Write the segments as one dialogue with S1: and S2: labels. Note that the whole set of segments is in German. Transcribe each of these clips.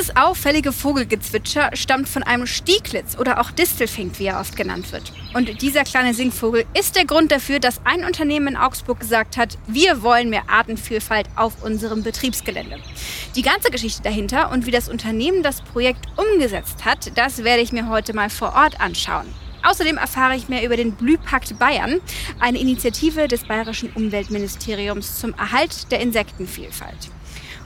S1: Dieses auffällige Vogelgezwitscher stammt von einem Stieglitz oder auch Distelfink, wie er oft genannt wird. Und dieser kleine Singvogel ist der Grund dafür, dass ein Unternehmen in Augsburg gesagt hat, wir wollen mehr Artenvielfalt auf unserem Betriebsgelände. Die ganze Geschichte dahinter und wie das Unternehmen das Projekt umgesetzt hat, das werde ich mir heute mal vor Ort anschauen. Außerdem erfahre ich mehr über den Blühpakt Bayern, eine Initiative des Bayerischen Umweltministeriums zum Erhalt der Insektenvielfalt.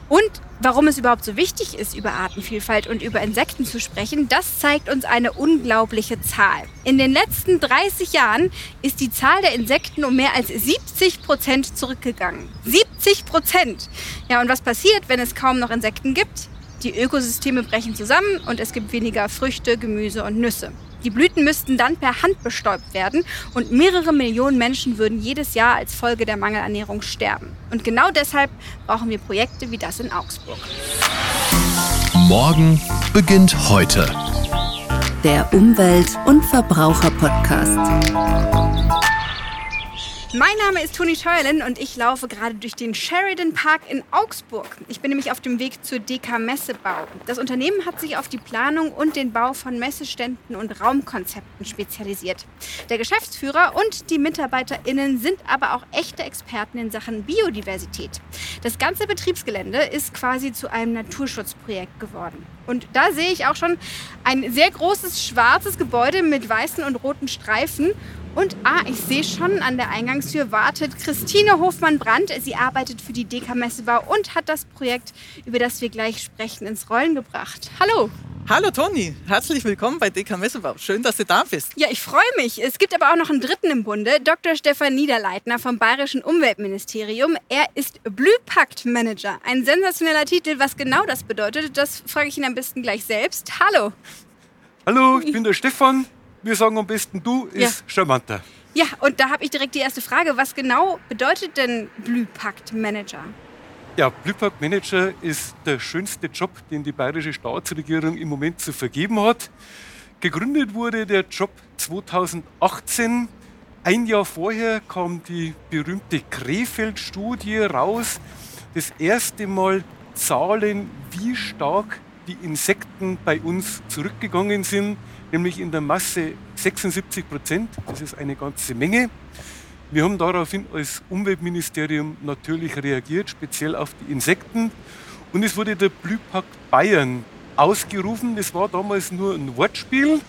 S1: Und warum es überhaupt so wichtig ist, über Artenvielfalt und über Insekten zu sprechen, das zeigt uns eine unglaubliche Zahl. In den letzten 30 Jahren ist die Zahl der Insekten um mehr als 70 Prozent zurückgegangen. 70 Prozent! Ja, und was passiert, wenn es kaum noch Insekten gibt? Die Ökosysteme brechen zusammen und es gibt weniger Früchte, Gemüse und Nüsse. Die Blüten müssten dann per Hand bestäubt werden und mehrere Millionen Menschen würden jedes Jahr als Folge der Mangelernährung sterben. Und genau deshalb brauchen wir Projekte wie das in Augsburg.
S2: Morgen beginnt heute.
S3: Der Umwelt- und Verbraucher-Podcast.
S1: Mein Name ist Toni Scheuerlen und ich laufe gerade durch den Sheridan Park in Augsburg. Ich bin nämlich auf dem Weg zur DK Messebau. Das Unternehmen hat sich auf die Planung und den Bau von Messeständen und Raumkonzepten spezialisiert. Der Geschäftsführer und die MitarbeiterInnen sind aber auch echte Experten in Sachen Biodiversität. Das ganze Betriebsgelände ist quasi zu einem Naturschutzprojekt geworden. Und da sehe ich auch schon ein sehr großes schwarzes Gebäude mit weißen und roten Streifen und ah, ich sehe schon, an der Eingangstür wartet Christine Hofmann-Brandt. Sie arbeitet für die DK Messebau und hat das Projekt, über das wir gleich sprechen, ins Rollen gebracht. Hallo!
S4: Hallo Toni, herzlich willkommen bei DK Messebau. Schön, dass du da bist.
S1: Ja, ich freue mich. Es gibt aber auch noch einen dritten im Bunde, Dr. Stefan Niederleitner vom Bayerischen Umweltministerium. Er ist Blühpakt-Manager. Ein sensationeller Titel. Was genau das bedeutet, das frage ich ihn am besten gleich selbst. Hallo!
S5: Hallo, ich bin der Stefan wir sagen am besten du, ist ja. charmanter.
S1: Ja, und da habe ich direkt die erste Frage. Was genau bedeutet denn Blühpakt-Manager?
S5: Ja, Blühpakt-Manager ist der schönste Job, den die bayerische Staatsregierung im Moment zu vergeben hat. Gegründet wurde der Job 2018. Ein Jahr vorher kam die berühmte Krefeld-Studie raus. Das erste Mal Zahlen, wie stark die Insekten bei uns zurückgegangen sind nämlich in der Masse 76 Prozent. Das ist eine ganze Menge. Wir haben daraufhin als Umweltministerium natürlich reagiert, speziell auf die Insekten. Und es wurde der Blühpakt Bayern ausgerufen. Das war damals nur ein Wortspiel.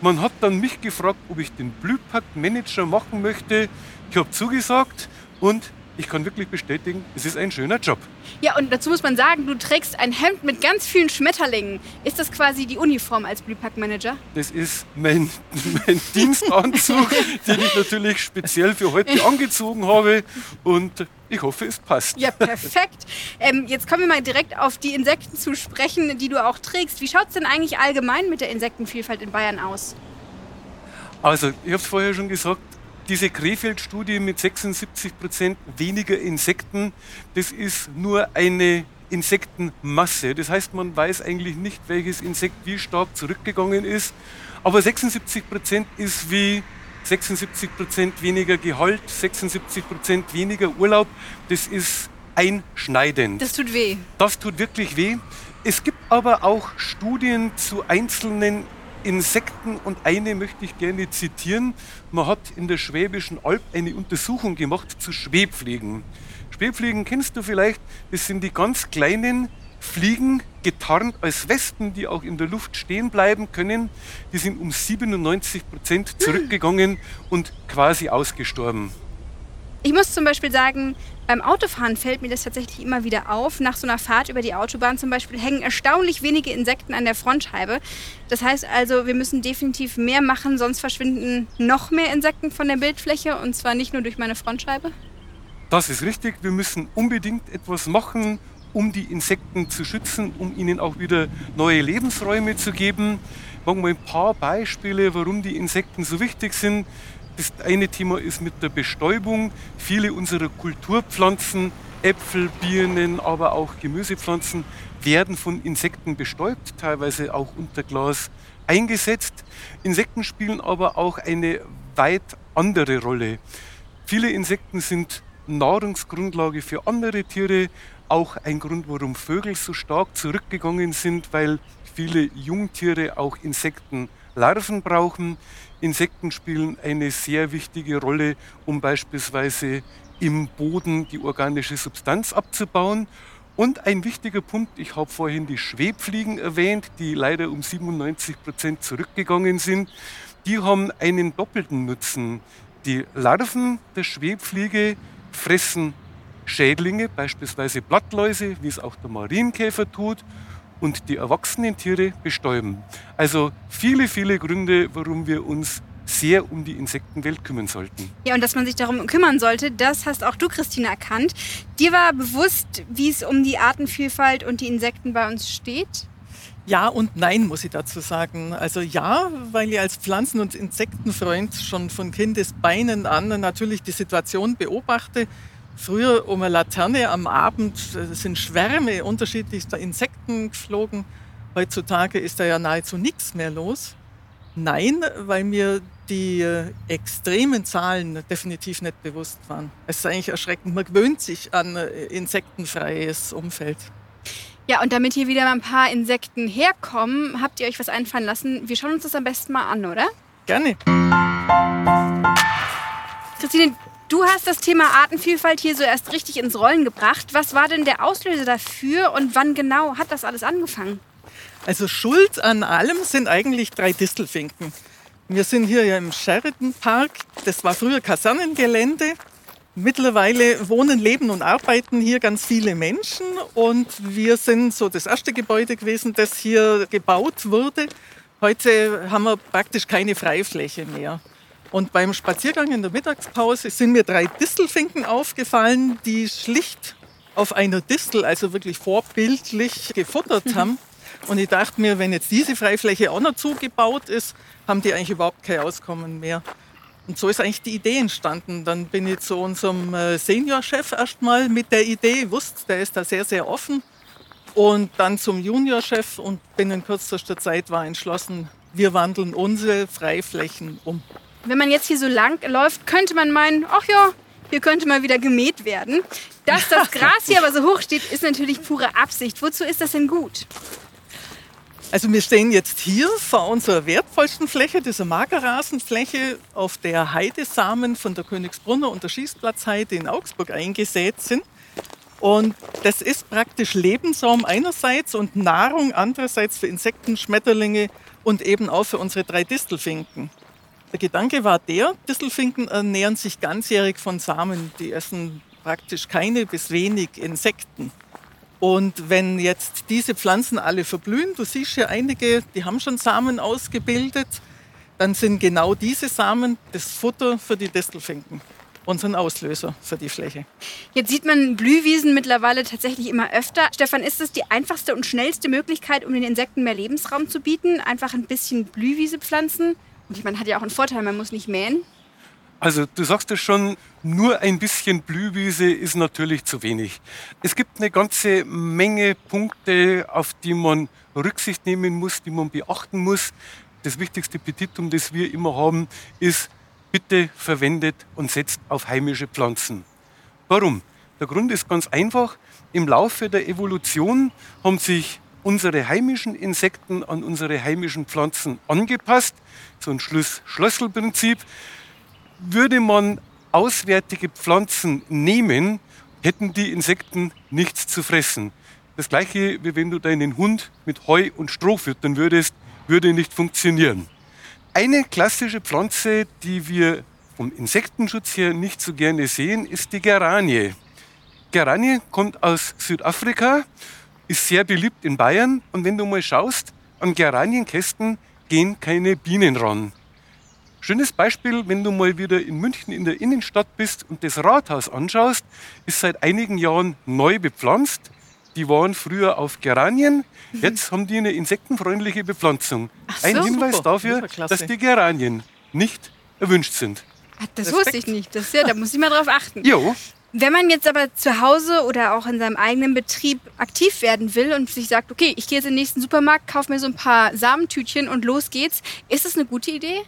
S5: Man hat dann mich gefragt, ob ich den Blühpakt Manager machen möchte. Ich habe zugesagt und ich kann wirklich bestätigen, es ist ein schöner Job.
S1: Ja, und dazu muss man sagen, du trägst ein Hemd mit ganz vielen Schmetterlingen. Ist das quasi die Uniform als Blühpack-Manager?
S5: Das ist mein, mein Dienstanzug, den ich natürlich speziell für heute angezogen habe. Und ich hoffe, es passt.
S1: Ja, perfekt. Ähm, jetzt kommen wir mal direkt auf die Insekten zu sprechen, die du auch trägst. Wie schaut es denn eigentlich allgemein mit der Insektenvielfalt in Bayern aus?
S5: Also, ich habe es vorher schon gesagt, diese Krefeld-Studie mit 76 Prozent weniger Insekten, das ist nur eine Insektenmasse. Das heißt, man weiß eigentlich nicht, welches Insekt wie stark zurückgegangen ist. Aber 76 Prozent ist wie 76 Prozent weniger Gehalt, 76 Prozent weniger Urlaub. Das ist einschneidend.
S1: Das tut weh.
S5: Das tut wirklich weh. Es gibt aber auch Studien zu einzelnen Insekten und eine möchte ich gerne zitieren. Man hat in der Schwäbischen Alb eine Untersuchung gemacht zu Schwebfliegen. Schwebfliegen kennst du vielleicht, das sind die ganz kleinen Fliegen, getarnt als Wespen, die auch in der Luft stehen bleiben können. Die sind um 97 Prozent zurückgegangen und quasi ausgestorben.
S1: Ich muss zum Beispiel sagen, beim Autofahren fällt mir das tatsächlich immer wieder auf. Nach so einer Fahrt über die Autobahn zum Beispiel hängen erstaunlich wenige Insekten an der Frontscheibe. Das heißt also, wir müssen definitiv mehr machen, sonst verschwinden noch mehr Insekten von der Bildfläche und zwar nicht nur durch meine Frontscheibe.
S5: Das ist richtig. Wir müssen unbedingt etwas machen, um die Insekten zu schützen, um ihnen auch wieder neue Lebensräume zu geben. Machen wir ein paar Beispiele, warum die Insekten so wichtig sind. Das eine Thema ist mit der Bestäubung. Viele unserer Kulturpflanzen, Äpfel, Birnen, aber auch Gemüsepflanzen werden von Insekten bestäubt, teilweise auch unter Glas eingesetzt. Insekten spielen aber auch eine weit andere Rolle. Viele Insekten sind Nahrungsgrundlage für andere Tiere, auch ein Grund, warum Vögel so stark zurückgegangen sind, weil viele Jungtiere auch Insektenlarven brauchen. Insekten spielen eine sehr wichtige Rolle, um beispielsweise im Boden die organische Substanz abzubauen. Und ein wichtiger Punkt, ich habe vorhin die Schwebfliegen erwähnt, die leider um 97 Prozent zurückgegangen sind. Die haben einen doppelten Nutzen. Die Larven der Schwebfliege fressen Schädlinge, beispielsweise Blattläuse, wie es auch der Marienkäfer tut, und die erwachsenen Tiere bestäuben. Also viele, viele Gründe, warum wir uns sehr um die Insektenwelt kümmern sollten.
S1: Ja, und dass man sich darum kümmern sollte, das hast auch du, Christine, erkannt. Dir war bewusst, wie es um die Artenvielfalt und die Insekten bei uns steht?
S4: Ja und nein, muss ich dazu sagen. Also ja, weil ich als Pflanzen- und Insektenfreund schon von Kindesbeinen an natürlich die Situation beobachte, Früher um eine Laterne am Abend äh, sind Schwärme unterschiedlichster Insekten geflogen. Heutzutage ist da ja nahezu nichts mehr los. Nein, weil mir die äh, extremen Zahlen definitiv nicht bewusst waren. Es ist eigentlich erschreckend. Man gewöhnt sich an äh, insektenfreies Umfeld.
S1: Ja, und damit hier wieder mal ein paar Insekten herkommen, habt ihr euch was einfallen lassen. Wir schauen uns das am besten mal an, oder?
S4: Gerne.
S1: Christine, Du hast das Thema Artenvielfalt hier so erst richtig ins Rollen gebracht. Was war denn der Auslöser dafür und wann genau hat das alles angefangen?
S4: Also Schuld an allem sind eigentlich drei Distelfinken. Wir sind hier ja im Sheridan Park. Das war früher Kasernengelände. Mittlerweile wohnen, leben und arbeiten hier ganz viele Menschen und wir sind so das erste Gebäude gewesen, das hier gebaut wurde. Heute haben wir praktisch keine Freifläche mehr. Und beim Spaziergang in der Mittagspause sind mir drei Distelfinken aufgefallen, die schlicht auf einer Distel, also wirklich vorbildlich gefuttert haben. Und ich dachte mir, wenn jetzt diese Freifläche auch noch zugebaut ist, haben die eigentlich überhaupt kein Auskommen mehr. Und so ist eigentlich die Idee entstanden. Dann bin ich zu unserem äh, Seniorchef erstmal mit der Idee, wusste, der ist da sehr, sehr offen. Und dann zum Juniorchef und binnen kürzester Zeit war entschlossen, wir wandeln unsere Freiflächen um.
S1: Wenn man jetzt hier so lang läuft, könnte man meinen, ach ja, hier könnte mal wieder gemäht werden. Dass das Gras hier aber so hoch steht, ist natürlich pure Absicht. Wozu ist das denn gut?
S4: Also wir stehen jetzt hier vor unserer wertvollsten Fläche, dieser Magerrasenfläche, auf der Heidesamen von der Königsbrunner und der Schießplatzheide in Augsburg eingesät sind. Und das ist praktisch Lebensraum einerseits und Nahrung andererseits für Insekten, Schmetterlinge und eben auch für unsere drei Distelfinken. Der Gedanke war der, Distelfinken ernähren sich ganzjährig von Samen. Die essen praktisch keine bis wenig Insekten. Und wenn jetzt diese Pflanzen alle verblühen, du siehst hier einige, die haben schon Samen ausgebildet, dann sind genau diese Samen das Futter für die Distelfinken unseren Auslöser für die Fläche.
S1: Jetzt sieht man Blühwiesen mittlerweile tatsächlich immer öfter. Stefan, ist es die einfachste und schnellste Möglichkeit, um den Insekten mehr Lebensraum zu bieten? Einfach ein bisschen Blühwiese pflanzen? Und meine, hat ja auch einen Vorteil, man muss nicht mähen.
S5: Also du sagst es schon, nur ein bisschen Blühwiese ist natürlich zu wenig. Es gibt eine ganze Menge Punkte, auf die man Rücksicht nehmen muss, die man beachten muss. Das wichtigste Petitum, das wir immer haben, ist, bitte verwendet und setzt auf heimische Pflanzen. Warum? Der Grund ist ganz einfach. Im Laufe der Evolution haben sich unsere heimischen Insekten an unsere heimischen Pflanzen angepasst. So ein Schluss-Schlösselprinzip. Würde man auswärtige Pflanzen nehmen, hätten die Insekten nichts zu fressen. Das gleiche, wie wenn du deinen Hund mit Heu und Stroh füttern würdest, würde nicht funktionieren. Eine klassische Pflanze, die wir vom Insektenschutz her nicht so gerne sehen, ist die Geranie. Geranie kommt aus Südafrika ist sehr beliebt in Bayern. Und wenn du mal schaust, an Geranienkästen gehen keine Bienen ran. Schönes Beispiel, wenn du mal wieder in München in der Innenstadt bist und das Rathaus anschaust, ist seit einigen Jahren neu bepflanzt. Die waren früher auf Geranien, jetzt haben die eine insektenfreundliche Bepflanzung. So, Ein Hinweis super. dafür, das dass die Geranien nicht erwünscht sind.
S1: Das Respekt. wusste ich nicht. Das, ja, da muss ich mal drauf achten.
S5: Jo.
S1: Wenn man jetzt aber zu Hause oder auch in seinem eigenen Betrieb aktiv werden will und sich sagt, okay, ich gehe jetzt in den nächsten Supermarkt, kaufe mir so ein paar Samentütchen und los geht's, ist das eine gute Idee?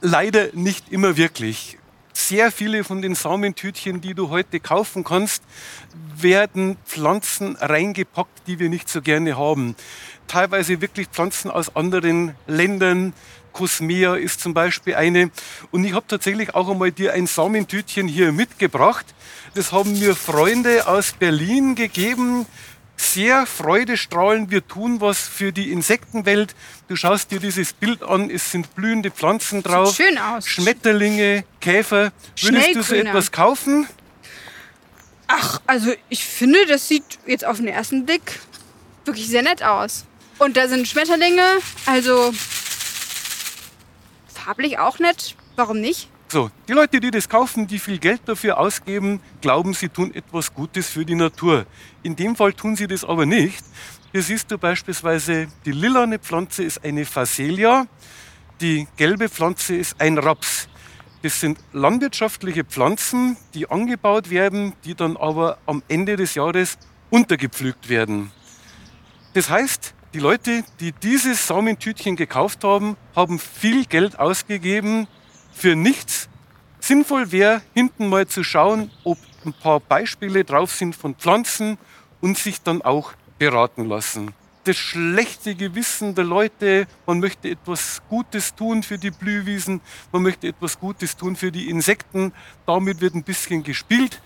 S5: Leider nicht immer wirklich. sehr viele von den Samentütchen, die du heute kaufen kannst, werden Pflanzen reingepackt, die wir nicht so gerne haben. Teilweise wirklich Pflanzen aus anderen Ländern. Cosmea ist zum Beispiel eine. Und ich habe tatsächlich auch einmal dir ein Samentütchen hier mitgebracht. Das haben mir Freunde aus Berlin gegeben sehr freudestrahlend. Wir tun was für die Insektenwelt. Du schaust dir dieses Bild an, es sind blühende Pflanzen drauf.
S1: Sieht schön aus.
S5: Schmetterlinge, Käfer. Würdest du so etwas kaufen?
S1: Ach, also ich finde, das sieht jetzt auf den ersten Blick wirklich sehr nett aus. Und da sind Schmetterlinge, also farblich auch nett. Warum nicht?
S5: So, die Leute, die das kaufen, die viel Geld dafür ausgeben, glauben, sie tun etwas Gutes für die Natur. In dem Fall tun sie das aber nicht. Hier siehst du beispielsweise, die lilane Pflanze ist eine Phacelia, die gelbe Pflanze ist ein Raps. Das sind landwirtschaftliche Pflanzen, die angebaut werden, die dann aber am Ende des Jahres untergepflügt werden. Das heißt, die Leute, die dieses Samentütchen gekauft haben, haben viel Geld ausgegeben für nichts. Sinnvoll wäre, hinten mal zu schauen, ob ein paar Beispiele drauf sind von Pflanzen und sich dann auch beraten lassen. Das schlechte Gewissen der Leute, man möchte etwas Gutes tun für die Blühwiesen, man möchte etwas Gutes tun für die Insekten, damit wird ein bisschen gespielt.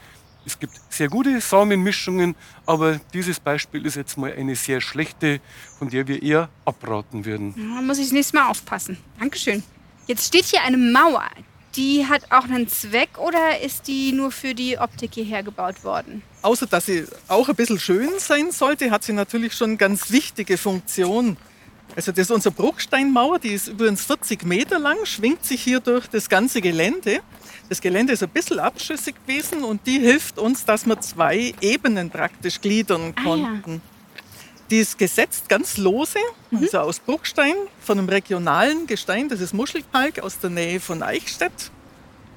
S5: Es gibt sehr gute Samenmischungen, aber dieses Beispiel ist jetzt mal eine sehr schlechte, von der wir eher abraten würden.
S1: Da muss ich das nächste Mal aufpassen. Dankeschön. Jetzt steht hier eine Mauer. Die hat auch einen Zweck oder ist die nur für die Optik hierher gebaut worden?
S4: Außer dass sie auch ein bisschen schön sein sollte, hat sie natürlich schon ganz wichtige Funktion. Also das ist unsere Bruchsteinmauer, die ist übrigens 40 Meter lang, schwingt sich hier durch das ganze Gelände. Das Gelände ist ein bisschen abschüssig gewesen und die hilft uns, dass wir zwei Ebenen praktisch gliedern
S1: Ah, ja.
S4: konnten. Die ist gesetzt ganz lose, also aus Bruchstein, von einem regionalen Gestein, das ist Muschelkalk aus der Nähe von Eichstätt.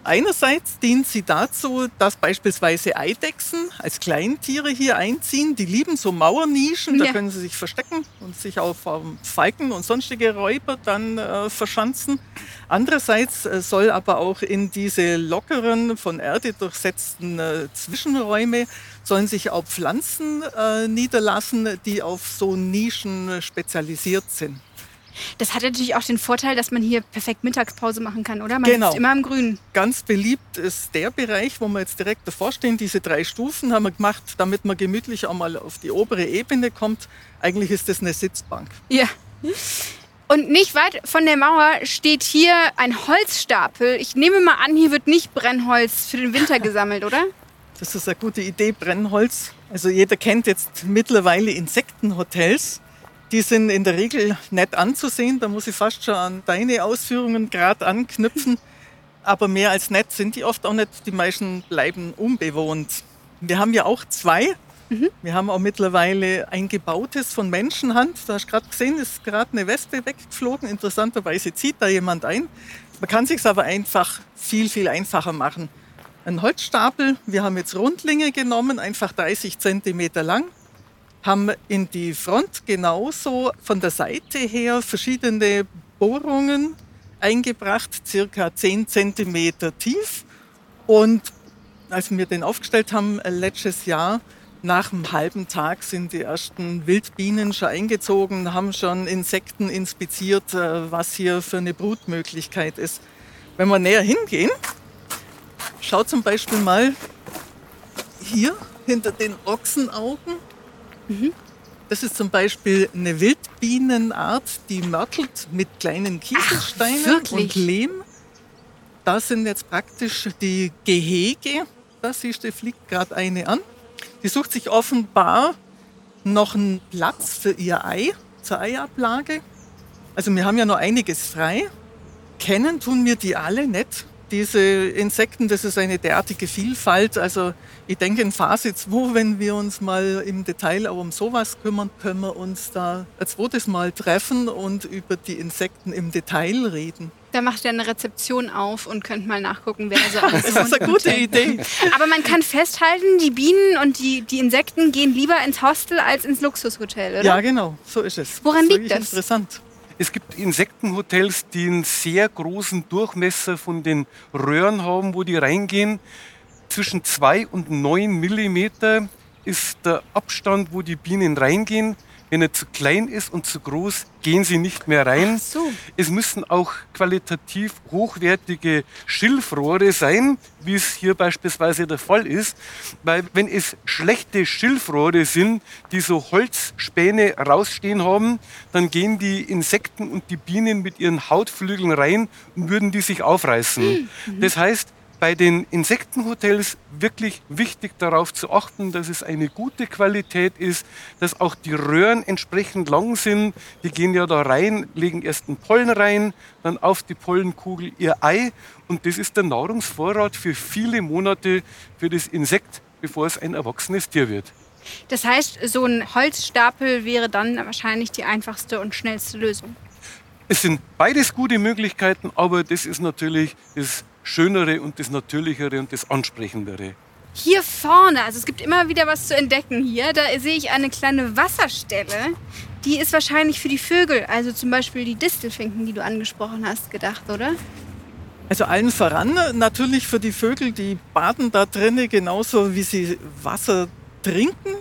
S4: Einerseits dient sie dazu, dass beispielsweise Eidechsen als Kleintiere hier einziehen. Die lieben so Mauernischen, da
S1: Ja.
S4: können sie sich verstecken und sich vor Falken und sonstige Räuber dann äh, verschanzen. Andererseits äh, soll aber auch in diese lockeren, von Erde durchsetzten äh, Zwischenräume sollen sich auch Pflanzen äh, niederlassen, die auf so Nischen äh, spezialisiert sind.
S1: Das hat natürlich auch den Vorteil, dass man hier perfekt Mittagspause machen kann, oder? Man
S4: Genau.
S1: sitzt immer im Grünen.
S4: Ganz beliebt ist der Bereich, wo wir jetzt direkt davor stehen. Diese drei Stufen haben wir gemacht, damit man gemütlich auch mal auf die obere Ebene kommt. Eigentlich ist das eine Sitzbank.
S1: Ja. Und nicht weit von der Mauer steht hier ein Holzstapel. Ich nehme mal an, hier wird nicht Brennholz für den Winter gesammelt, oder?
S4: Das ist eine gute Idee, Brennholz. Also jeder kennt jetzt mittlerweile Insektenhotels. Die sind in der Regel nett anzusehen. Da muss ich fast schon an deine Ausführungen gerade anknüpfen. Aber mehr als nett sind die oft auch nicht. Die meisten bleiben unbewohnt. Wir haben ja auch zwei. Wir haben auch mittlerweile ein gebautes von Menschenhand. Da hast du gerade gesehen, ist gerade eine Wespe weggeflogen. Interessanterweise zieht da jemand ein. Man kann sich aber einfach viel, viel einfacher machen. Ein Holzstapel, wir haben jetzt Rundlinge genommen, einfach 30 Zentimeter lang, haben in die Front genauso von der Seite her verschiedene Bohrungen eingebracht, circa 10 Zentimeter tief. Und als wir den aufgestellt haben äh, letztes Jahr, nach einem halben Tag sind die ersten Wildbienen schon eingezogen, haben schon Insekten inspiziert, äh, was hier für eine Brutmöglichkeit ist. Wenn wir näher hingehen, schau zum Beispiel mal hier hinter den Ochsenaugen. Das ist zum Beispiel eine Wildbienenart, die mörtelt mit kleinen Kieselsteinen
S1: wirklich?
S4: und Lehm. Das sind jetzt praktisch die Gehege. Da siehst du, fliegt gerade eine an. Die sucht sich offenbar noch einen Platz für ihr Ei, zur Eiablage. Also wir haben ja noch einiges frei. Kennen tun wir die alle nicht. Diese Insekten, das ist eine derartige Vielfalt. Also ich denke in Phase 2, wenn wir uns mal im Detail auch um sowas kümmern, können wir uns da ein zweites Mal treffen und über die Insekten im Detail reden.
S1: Da macht ihr eine Rezeption auf und könnt mal nachgucken, wer so alles
S4: Das ist eine gute Idee.
S1: Aber man kann festhalten, die Bienen und die, die Insekten gehen lieber ins Hostel als ins Luxushotel, oder?
S4: Ja, genau, so ist es.
S1: Woran
S4: das
S1: liegt das?
S4: Interessant.
S5: Es gibt Insektenhotels, die einen sehr großen Durchmesser von den Röhren haben, wo die reingehen. Zwischen 2 und 9 Millimeter ist der Abstand, wo die Bienen reingehen. Wenn er zu klein ist und zu groß, gehen sie nicht mehr rein.
S1: so.
S5: Es müssen auch qualitativ hochwertige Schilfrohre sein, wie es hier beispielsweise der Fall ist. Weil wenn es schlechte Schilfrohre sind, die so Holzspäne rausstehen haben, dann gehen die Insekten und die Bienen mit ihren Hautflügeln rein und würden die sich aufreißen. Das heißt, bei den Insektenhotels wirklich wichtig darauf zu achten, dass es eine gute Qualität ist, dass auch die Röhren entsprechend lang sind. Die gehen ja da rein, legen erst den Pollen rein, dann auf die Pollenkugel ihr Ei und das ist der Nahrungsvorrat für viele Monate für das Insekt, bevor es ein erwachsenes Tier wird.
S1: Das heißt, so ein Holzstapel wäre dann wahrscheinlich die einfachste und schnellste Lösung.
S5: Es sind beides gute Möglichkeiten, aber das ist natürlich das Schönere und das Natürlichere und das Ansprechendere.
S1: Hier vorne, also es gibt immer wieder was zu entdecken hier. Da sehe ich eine kleine Wasserstelle. Die ist wahrscheinlich für die Vögel, also zum Beispiel die Distelfinken, die du angesprochen hast, gedacht, oder?
S4: Also allen voran natürlich für die Vögel, die baden da drinnen genauso wie sie Wasser trinken.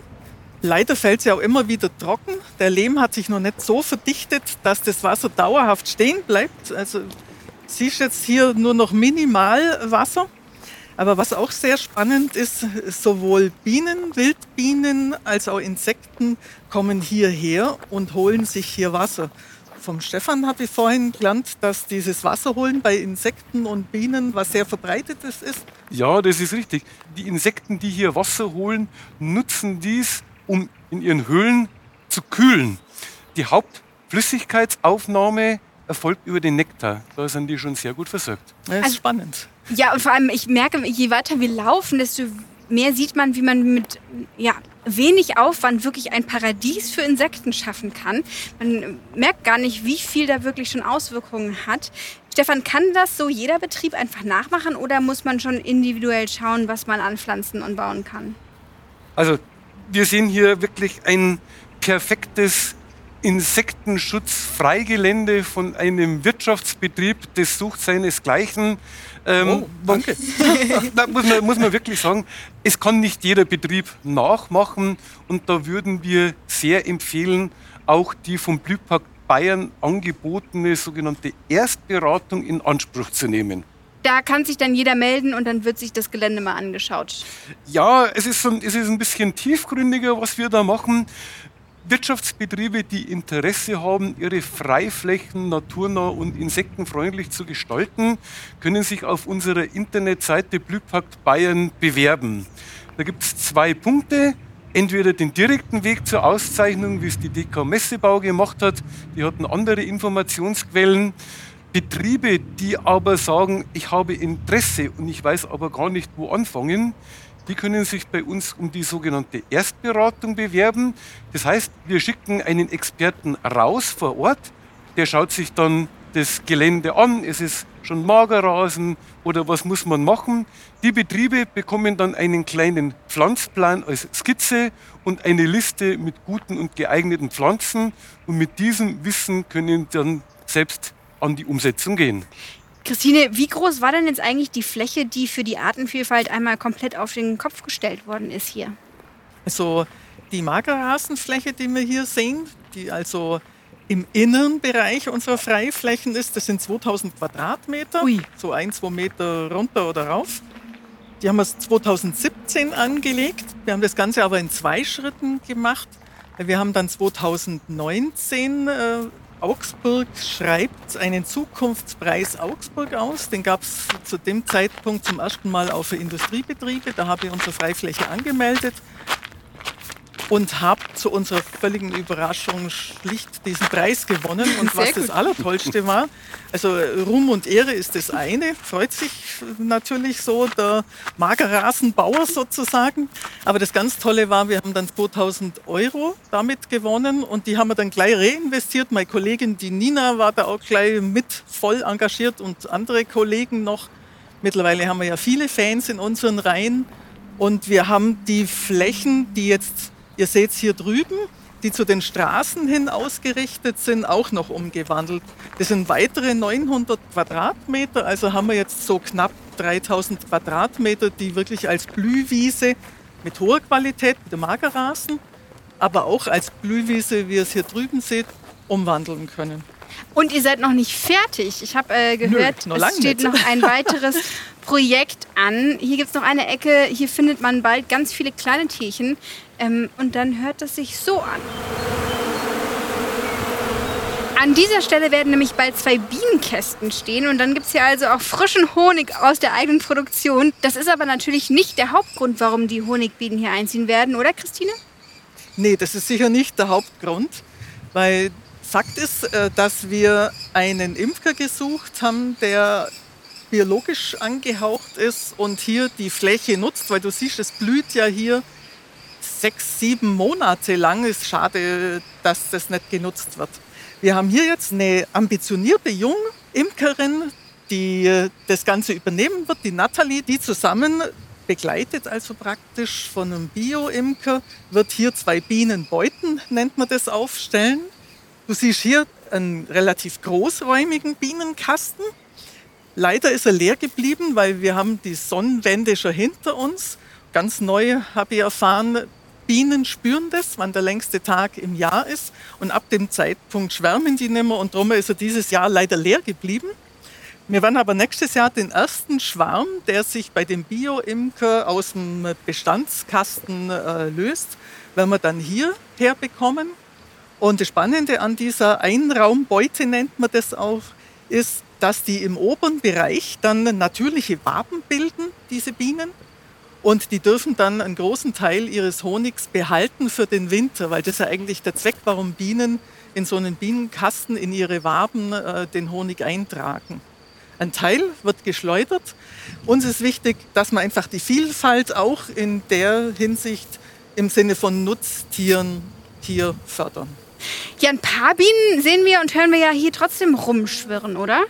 S4: Leider fällt es ja auch immer wieder trocken. Der Lehm hat sich noch nicht so verdichtet, dass das Wasser dauerhaft stehen bleibt. Also siehst jetzt hier nur noch minimal Wasser. Aber was auch sehr spannend ist, sowohl Bienen, Wildbienen als auch Insekten kommen hierher und holen sich hier Wasser. Vom Stefan habe ich vorhin gelernt, dass dieses Wasserholen bei Insekten und Bienen was sehr verbreitetes ist.
S5: Ja, das ist richtig. Die Insekten, die hier Wasser holen, nutzen dies, um in ihren Höhlen zu kühlen. Die Hauptflüssigkeitsaufnahme erfolgt über den Nektar. Da sind die schon sehr gut versorgt.
S4: Das ist
S1: Also-
S4: spannend.
S1: Ja, und vor allem, ich merke, je weiter wir laufen, desto mehr sieht man, wie man mit ja, wenig Aufwand wirklich ein Paradies für Insekten schaffen kann. Man merkt gar nicht, wie viel da wirklich schon Auswirkungen hat. Stefan, kann das so jeder Betrieb einfach nachmachen oder muss man schon individuell schauen, was man anpflanzen und bauen kann?
S5: Also wir sehen hier wirklich ein perfektes Insektenschutz-Freigelände von einem Wirtschaftsbetrieb, das sucht seinesgleichen. Ähm,
S4: Oh, danke.
S5: da muss man, muss man wirklich sagen, es kann nicht jeder Betrieb nachmachen und da würden wir sehr empfehlen, auch die vom Blühpark Bayern angebotene sogenannte Erstberatung in Anspruch zu nehmen.
S1: Da kann sich dann jeder melden und dann wird sich das Gelände mal angeschaut.
S5: Ja, es ist, so, ein- es ist ein bisschen tiefgründiger, was wir da machen. Wirtschaftsbetriebe, die Interesse haben, ihre Freiflächen naturnah und insektenfreundlich zu gestalten, können sich auf unserer Internetseite Blühpakt Bayern bewerben. Da gibt es zwei Punkte. Entweder den direkten Weg zur Auszeichnung, wie es die DK Messebau gemacht hat, die hatten andere Informationsquellen. Betriebe, die aber sagen, ich habe Interesse und ich weiß aber gar nicht, wo anfangen, die können sich bei uns um die sogenannte Erstberatung bewerben. Das heißt, wir schicken einen Experten raus vor Ort, der schaut sich dann das Gelände an, es ist schon Magerrasen oder was muss man machen. Die Betriebe bekommen dann einen kleinen Pflanzplan als Skizze und eine Liste mit guten und geeigneten Pflanzen und mit diesem Wissen können dann selbst an die Umsetzung gehen.
S1: Christine, wie groß war denn jetzt eigentlich die Fläche, die für die Artenvielfalt einmal komplett auf den Kopf gestellt worden ist hier?
S4: Also die Magerrasenfläche, die wir hier sehen, die also im inneren Bereich unserer Freiflächen ist, das sind 2000 Quadratmeter,
S1: Ui.
S4: so ein, zwei Meter runter oder rauf. Die haben wir 2017 angelegt. Wir haben das Ganze aber in zwei Schritten gemacht. Wir haben dann 2019 äh, Augsburg schreibt einen Zukunftspreis Augsburg aus. Den gab es zu dem Zeitpunkt zum ersten Mal auch für Industriebetriebe. Da habe ich unsere Freifläche angemeldet und habe zu unserer völligen Überraschung schlicht diesen Preis gewonnen. Und was das. Allertollste war, also Ruhm und Ehre ist das eine, freut sich natürlich so der Magerrasenbauer sozusagen. Aber das ganz Tolle war, wir haben dann 2000 Euro damit gewonnen und die haben wir dann gleich reinvestiert. Meine Kollegin, die Nina, war da auch gleich mit voll engagiert und andere Kollegen noch. Mittlerweile haben wir ja viele Fans in unseren Reihen. Und wir haben die Flächen, die jetzt, ihr seht es hier drüben, die zu den Straßen hin ausgerichtet sind, auch noch umgewandelt. Das sind weitere 900 Quadratmeter, also haben wir jetzt so knapp 3000 Quadratmeter, die wirklich als Blühwiese mit hoher Qualität, mit dem Magerrasen, aber auch als Blühwiese, wie ihr es hier drüben seht, umwandeln können.
S1: Und ihr seid noch nicht fertig. Ich habe äh, gehört,
S4: Nö,
S1: es steht
S4: nicht.
S1: noch ein weiteres Projekt an. Hier gibt es noch eine Ecke, hier findet man bald ganz viele kleine Tierchen. Ähm, und dann hört es sich so an. An dieser Stelle werden nämlich bald zwei Bienenkästen stehen und dann gibt es hier also auch frischen Honig aus der eigenen Produktion. Das ist aber natürlich nicht der Hauptgrund, warum die Honigbienen hier einziehen werden, oder Christine?
S4: Nee, das ist sicher nicht der Hauptgrund, weil Fakt ist, äh, dass wir einen Imker gesucht haben, der biologisch angehaucht ist und hier die Fläche nutzt, weil du siehst, es blüht ja hier sechs, sieben Monate lang. Ist schade, dass das nicht genutzt wird. Wir haben hier jetzt eine ambitionierte Jungimkerin, die äh, das Ganze übernehmen wird, die Nathalie, die zusammen begleitet, also praktisch von einem Bio-Imker, wird hier zwei Bienenbeuten, nennt man das, aufstellen. Du siehst hier einen relativ großräumigen Bienenkasten. Leider ist er leer geblieben, weil wir haben die Sonnenwende schon hinter uns. Ganz neu habe ich erfahren, Bienen spüren das, wann der längste Tag im Jahr ist. Und ab dem Zeitpunkt schwärmen die nicht mehr und darum ist er dieses Jahr leider leer geblieben. Wir werden aber nächstes Jahr den ersten Schwarm, der sich bei dem Bio-Imker aus dem Bestandskasten äh, löst, werden wir dann hier herbekommen. Und das Spannende an dieser Einraumbeute nennt man das auch, ist, dass die im oberen Bereich dann natürliche Waben bilden, diese Bienen. Und die dürfen dann einen großen Teil ihres Honigs behalten für den Winter, weil das ist ja eigentlich der Zweck, warum Bienen in so einen Bienenkasten in ihre Waben äh, den Honig eintragen. Ein Teil wird geschleudert. Uns ist wichtig, dass man einfach die Vielfalt auch in der Hinsicht im Sinne von Nutztieren hier fördern.
S1: Ja, ein paar Bienen sehen wir und hören wir ja hier trotzdem rumschwirren, oder?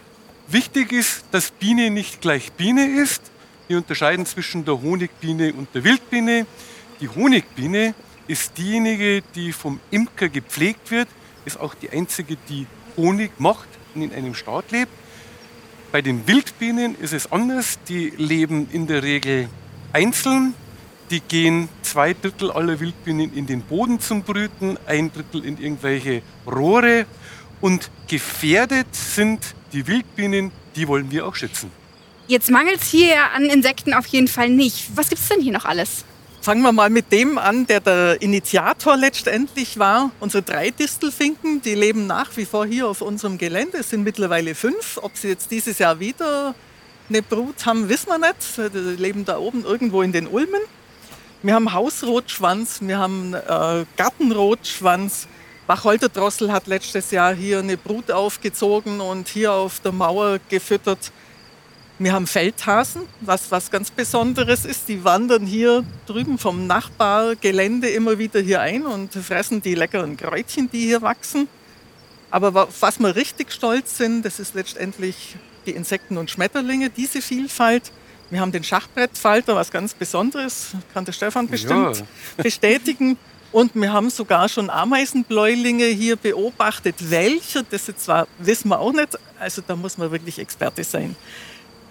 S5: Wichtig ist, dass Biene nicht gleich Biene ist. Wir unterscheiden zwischen der Honigbiene und der Wildbiene. Die Honigbiene ist diejenige, die vom Imker gepflegt wird, ist auch die einzige, die Honig macht und in einem Staat lebt. Bei den Wildbienen ist es anders. Die leben in der Regel einzeln. Die gehen zwei Drittel aller Wildbienen in den Boden zum Brüten, ein Drittel in irgendwelche Rohre. Und gefährdet sind die Wildbienen, die wollen wir auch schützen.
S1: Jetzt mangelt es hier an Insekten auf jeden Fall nicht. Was gibt es denn hier noch alles?
S4: Fangen wir mal mit dem an, der der Initiator letztendlich war. Unsere drei Distelfinken, die leben nach wie vor hier auf unserem Gelände. Es sind mittlerweile fünf. Ob sie jetzt dieses Jahr wieder eine Brut haben, wissen wir nicht. Die leben da oben irgendwo in den Ulmen. Wir haben Hausrotschwanz, wir haben äh, Gartenrotschwanz. Wacholterdrossel hat letztes Jahr hier eine Brut aufgezogen und hier auf der Mauer gefüttert. Wir haben Feldhasen, was was ganz Besonderes ist. Die wandern hier drüben vom Nachbargelände immer wieder hier ein und fressen die leckeren Kräutchen, die hier wachsen. Aber wa- was wir richtig stolz sind, das ist letztendlich die Insekten und Schmetterlinge, diese Vielfalt. Wir haben den Schachbrettfalter, was ganz Besonderes, kann der Stefan bestimmt
S5: Ja.
S4: bestätigen. Und wir haben sogar schon Ameisenbläulinge hier beobachtet. Welcher, das jetzt zwar wissen wir auch nicht, also da muss man wirklich Experte sein.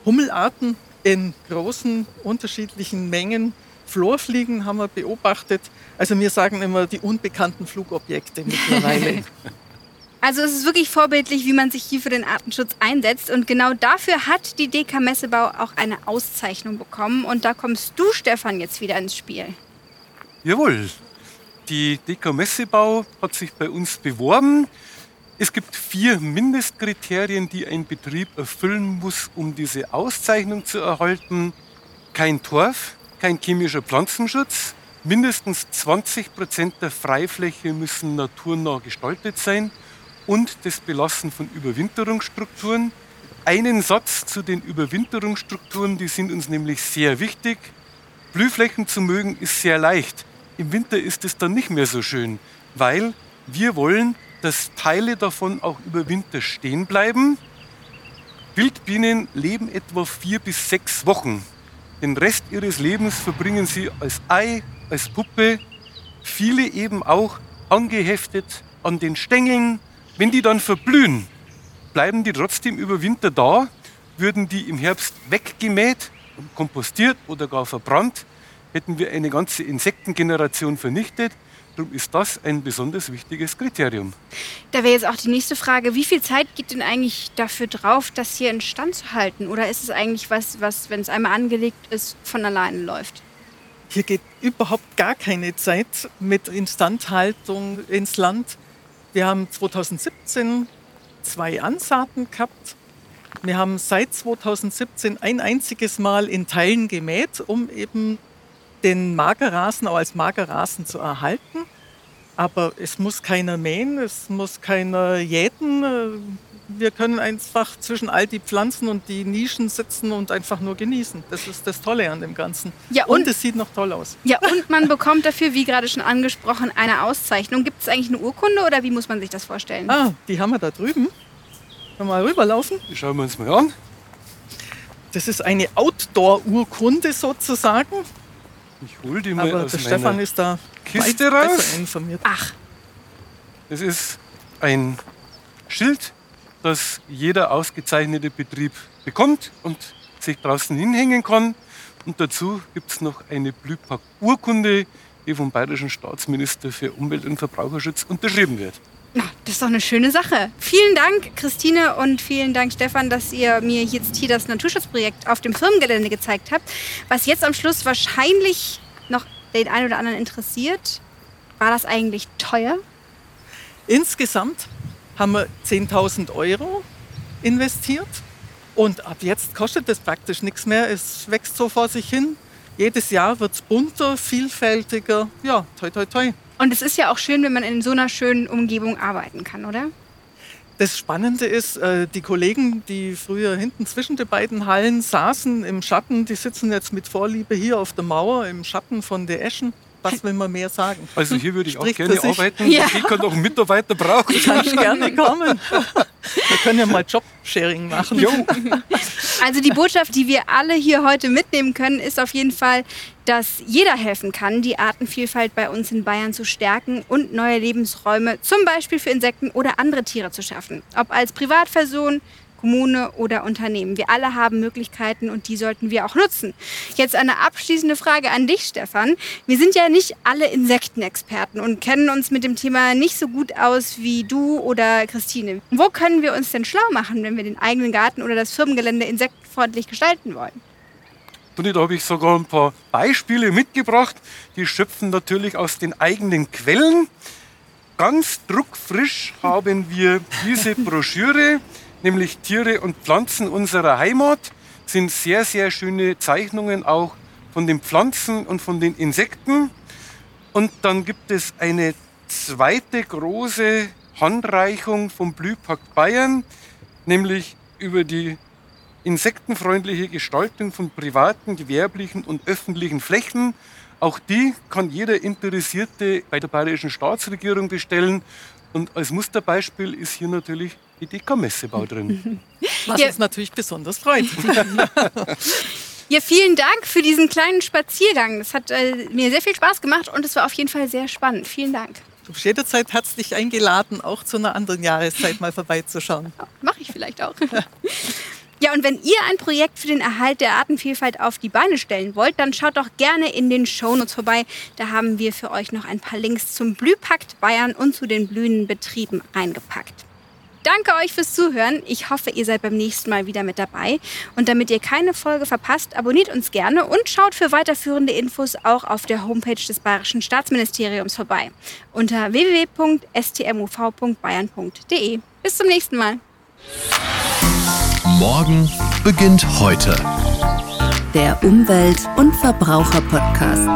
S4: Hummelarten in großen, unterschiedlichen Mengen. Florfliegen haben wir beobachtet. Also wir sagen immer die unbekannten Flugobjekte mittlerweile.
S1: Also es ist wirklich vorbildlich, wie man sich hier für den Artenschutz einsetzt. Und genau dafür hat die DK Messebau auch eine Auszeichnung bekommen. Und da kommst du, Stefan, jetzt wieder ins Spiel.
S5: Jawohl, die DK Messebau hat sich bei uns beworben. Es gibt vier Mindestkriterien, die ein Betrieb erfüllen muss, um diese Auszeichnung zu erhalten. Kein Torf, kein chemischer Pflanzenschutz, mindestens 20 Prozent der Freifläche müssen naturnah gestaltet sein und das Belassen von Überwinterungsstrukturen. Einen Satz zu den Überwinterungsstrukturen, die sind uns nämlich sehr wichtig. Blühflächen zu mögen ist sehr leicht. Im Winter ist es dann nicht mehr so schön, weil wir wollen, dass Teile davon auch über Winter stehen bleiben. Wildbienen leben etwa vier bis sechs Wochen. Den Rest ihres Lebens verbringen sie als Ei, als Puppe, viele eben auch angeheftet an den Stängeln. Wenn die dann verblühen, bleiben die trotzdem über Winter da. Würden die im Herbst weggemäht, kompostiert oder gar verbrannt, hätten wir eine ganze Insektengeneration vernichtet. Darum ist das ein besonders wichtiges Kriterium.
S1: Da wäre jetzt auch die nächste Frage, wie viel Zeit geht denn eigentlich dafür drauf, das hier in Stand zu halten? Oder ist es eigentlich was, was wenn es einmal angelegt ist, von alleine läuft?
S4: Hier geht überhaupt gar keine Zeit mit Instandhaltung ins Land. Wir haben 2017 zwei Ansaaten gehabt. Wir haben seit 2017 ein einziges Mal in Teilen gemäht, um eben den Magerrasen auch als Magerrasen zu erhalten. Aber es muss keiner mähen, es muss keiner jäten. Wir können einfach zwischen all die Pflanzen und die Nischen sitzen und einfach nur genießen. Das ist das Tolle an dem Ganzen.
S1: Ja,
S4: und,
S1: und
S4: es sieht noch toll aus.
S1: Ja, und man bekommt dafür, wie gerade schon angesprochen, eine Auszeichnung. Gibt es eigentlich eine Urkunde oder wie muss man sich das vorstellen?
S4: Ah, die haben wir da drüben. Können wir mal rüberlaufen?
S5: Die schauen wir uns mal an.
S4: Das ist eine Outdoor-Urkunde sozusagen.
S5: Ich hole die mal
S4: Aber
S5: aus
S4: der
S5: meiner
S4: Stefan ist da
S5: Kiste
S4: weit
S5: raus.
S4: informiert.
S1: Ach,
S5: Das ist ein Schild, das jeder ausgezeichnete Betrieb bekommt und sich draußen hinhängen kann. Und dazu gibt es noch eine Blühpack-Urkunde, die vom Bayerischen Staatsminister für Umwelt und Verbraucherschutz unterschrieben wird.
S1: na, das ist doch eine schöne Sache. Vielen Dank, Christine, und vielen Dank, Stefan, dass ihr mir jetzt hier das Naturschutzprojekt auf dem Firmengelände gezeigt habt. Was jetzt am Schluss wahrscheinlich noch den einen oder anderen interessiert, war das eigentlich teuer?
S4: Insgesamt haben wir 10.000 Euro investiert und ab jetzt kostet es praktisch nichts mehr. Es wächst so vor sich hin. Jedes Jahr wird es bunter, vielfältiger. Ja, toi, toi, toi.
S1: Und es ist ja auch schön, wenn man in so einer schönen Umgebung arbeiten kann, oder?
S4: Das Spannende ist, äh, die Kollegen, die früher hinten zwischen den beiden Hallen saßen im Schatten, die sitzen jetzt mit Vorliebe hier auf der Mauer im Schatten von der Eschen. Was will man mehr sagen?
S5: Also hier würde ich auch
S4: Spricht
S5: gerne
S4: für sich.
S5: arbeiten.
S1: Ja.
S5: Ich kann noch einen Mitarbeiter brauchen.
S4: Kannst gerne kommen. Wir können ja mal Jobsharing machen.
S5: Jo.
S1: Also die Botschaft, die wir alle hier heute mitnehmen können, ist auf jeden Fall, dass jeder helfen kann, die Artenvielfalt bei uns in Bayern zu stärken und neue Lebensräume, zum Beispiel für Insekten oder andere Tiere zu schaffen. Ob als Privatperson, Kommune oder Unternehmen. Wir alle haben Möglichkeiten und die sollten wir auch nutzen. Jetzt eine abschließende Frage an dich, Stefan. Wir sind ja nicht alle Insektenexperten und kennen uns mit dem Thema nicht so gut aus wie du oder Christine. Wo können wir uns denn schlau machen, wenn wir den eigenen Garten oder das Firmengelände insektenfreundlich gestalten wollen?
S5: Und da habe ich sogar ein paar Beispiele mitgebracht. Die schöpfen natürlich aus den eigenen Quellen. Ganz druckfrisch haben wir diese Broschüre, nämlich Tiere und Pflanzen unserer Heimat. Sind sehr, sehr schöne Zeichnungen auch von den Pflanzen und von den Insekten. Und dann gibt es eine zweite große Handreichung vom Blühpakt Bayern, nämlich über die insektenfreundliche Gestaltung von privaten, gewerblichen und öffentlichen Flächen. Auch die kann jeder Interessierte bei der Bayerischen Staatsregierung bestellen. Und als Musterbeispiel ist hier natürlich die DK-Messebau drin.
S4: Was
S1: Ja.
S4: uns natürlich besonders freut.
S1: Ja, vielen Dank für diesen kleinen Spaziergang. Das hat äh, mir sehr viel Spaß gemacht und es war auf jeden Fall sehr spannend. Vielen Dank.
S4: Du bist jederzeit herzlich eingeladen, auch zu einer anderen Jahreszeit mal vorbeizuschauen.
S1: Mache ich vielleicht auch. Ja, und wenn ihr ein Projekt für den Erhalt der Artenvielfalt auf die Beine stellen wollt, dann schaut doch gerne in den Shownotes vorbei. Da haben wir für euch noch ein paar Links zum Blühpakt Bayern und zu den blühenden Betrieben reingepackt. Danke euch fürs Zuhören. Ich hoffe, ihr seid beim nächsten Mal wieder mit dabei. Und damit ihr keine Folge verpasst, abonniert uns gerne und schaut für weiterführende Infos auch auf der Homepage des Bayerischen Staatsministeriums vorbei. Unter www.stmuv.bayern.de. Bis zum nächsten Mal.
S2: Morgen beginnt heute.
S3: Der Umwelt- und Verbraucher-Podcast.